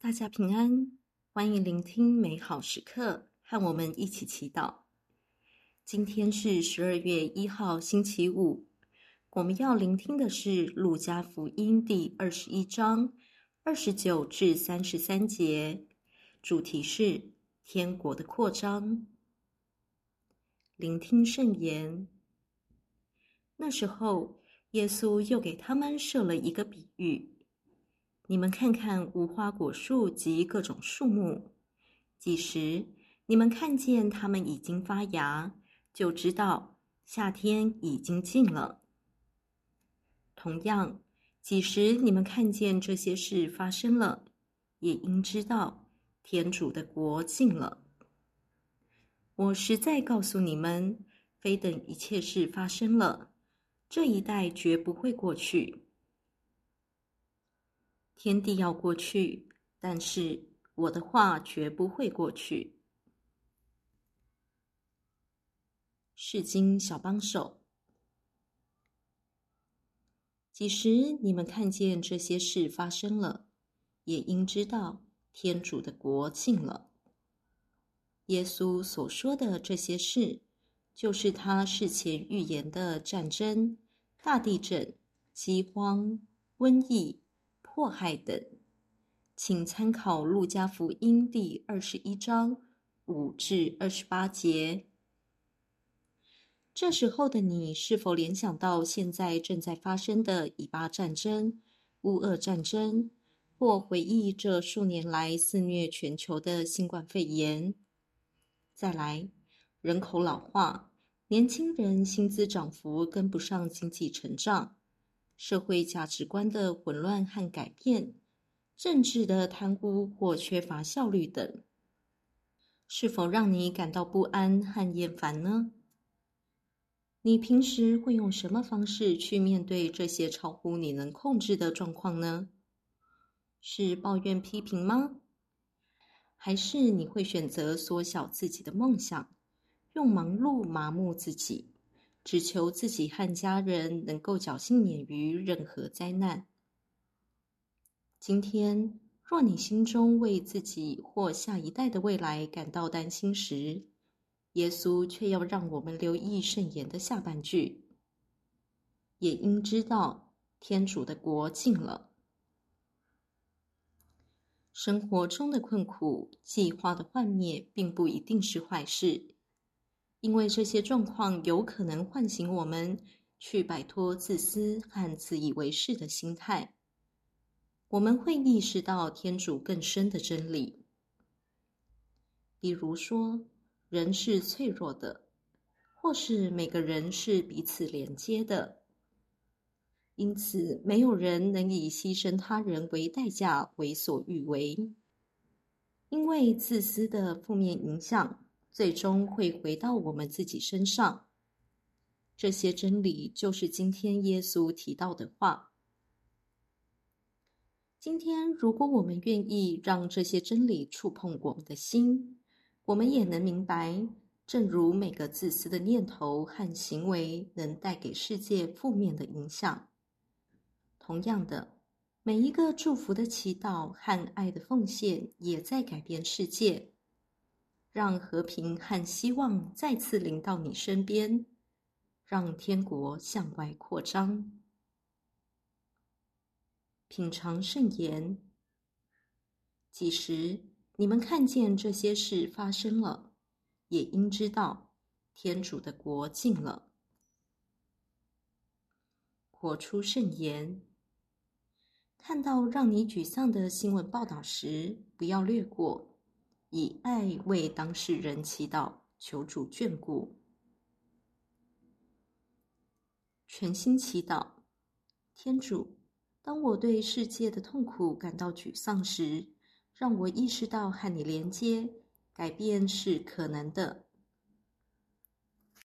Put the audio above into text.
大家平安，欢迎聆听美好时刻，和我们一起祈祷。今天是十二月一号，星期五。我们要聆听的是《路加福音》第二十一章二十九至三十三节，主题是天国的扩张。聆听圣言。那时候，耶稣又给他们设了一个比喻。你们看看无花果树及各种树木，几时你们看见它们已经发芽，就知道夏天已经近了。同样，几时你们看见这些事发生了，也应知道天主的国近了。我实在告诉你们，非等一切事发生了，这一代绝不会过去。天地要过去，但是我的话绝不会过去。释经小帮手，几时你们看见这些事发生了，也应知道天主的国近了。耶稣所说的这些事，就是他事前预言的战争、大地震、饥荒、瘟疫。迫害等，请参考《路加福音》第二十一章五至二十八节。这时候的你，是否联想到现在正在发生的以巴战争、乌俄战争，或回忆这数年来肆虐全球的新冠肺炎？再来，人口老化，年轻人薪资涨幅跟不上经济成长。社会价值观的混乱和改变，政治的贪污或缺乏效率等，是否让你感到不安和厌烦呢？你平时会用什么方式去面对这些超乎你能控制的状况呢？是抱怨批评吗？还是你会选择缩小自己的梦想，用忙碌麻木自己？只求自己和家人能够侥幸免于任何灾难。今天，若你心中为自己或下一代的未来感到担心时，耶稣却要让我们留意圣言的下半句：也应知道天主的国近了。生活中的困苦、计划的幻灭，并不一定是坏事。因为这些状况有可能唤醒我们去摆脱自私和自以为是的心态，我们会意识到天主更深的真理。比如说，人是脆弱的，或是每个人是彼此连接的，因此没有人能以牺牲他人为代价为所欲为，因为自私的负面影响。最终会回到我们自己身上。这些真理就是今天耶稣提到的话。今天，如果我们愿意让这些真理触碰我们的心，我们也能明白，正如每个自私的念头和行为能带给世界负面的影响，同样的，每一个祝福的祈祷和爱的奉献也在改变世界。让和平和希望再次临到你身边，让天国向外扩张。品尝圣言。几时你们看见这些事发生了，也应知道天主的国近了。活出圣言。看到让你沮丧的新闻报道时，不要略过。以爱为当事人祈祷，求主眷顾。全心祈祷，天主，当我对世界的痛苦感到沮丧时，让我意识到和你连接，改变是可能的。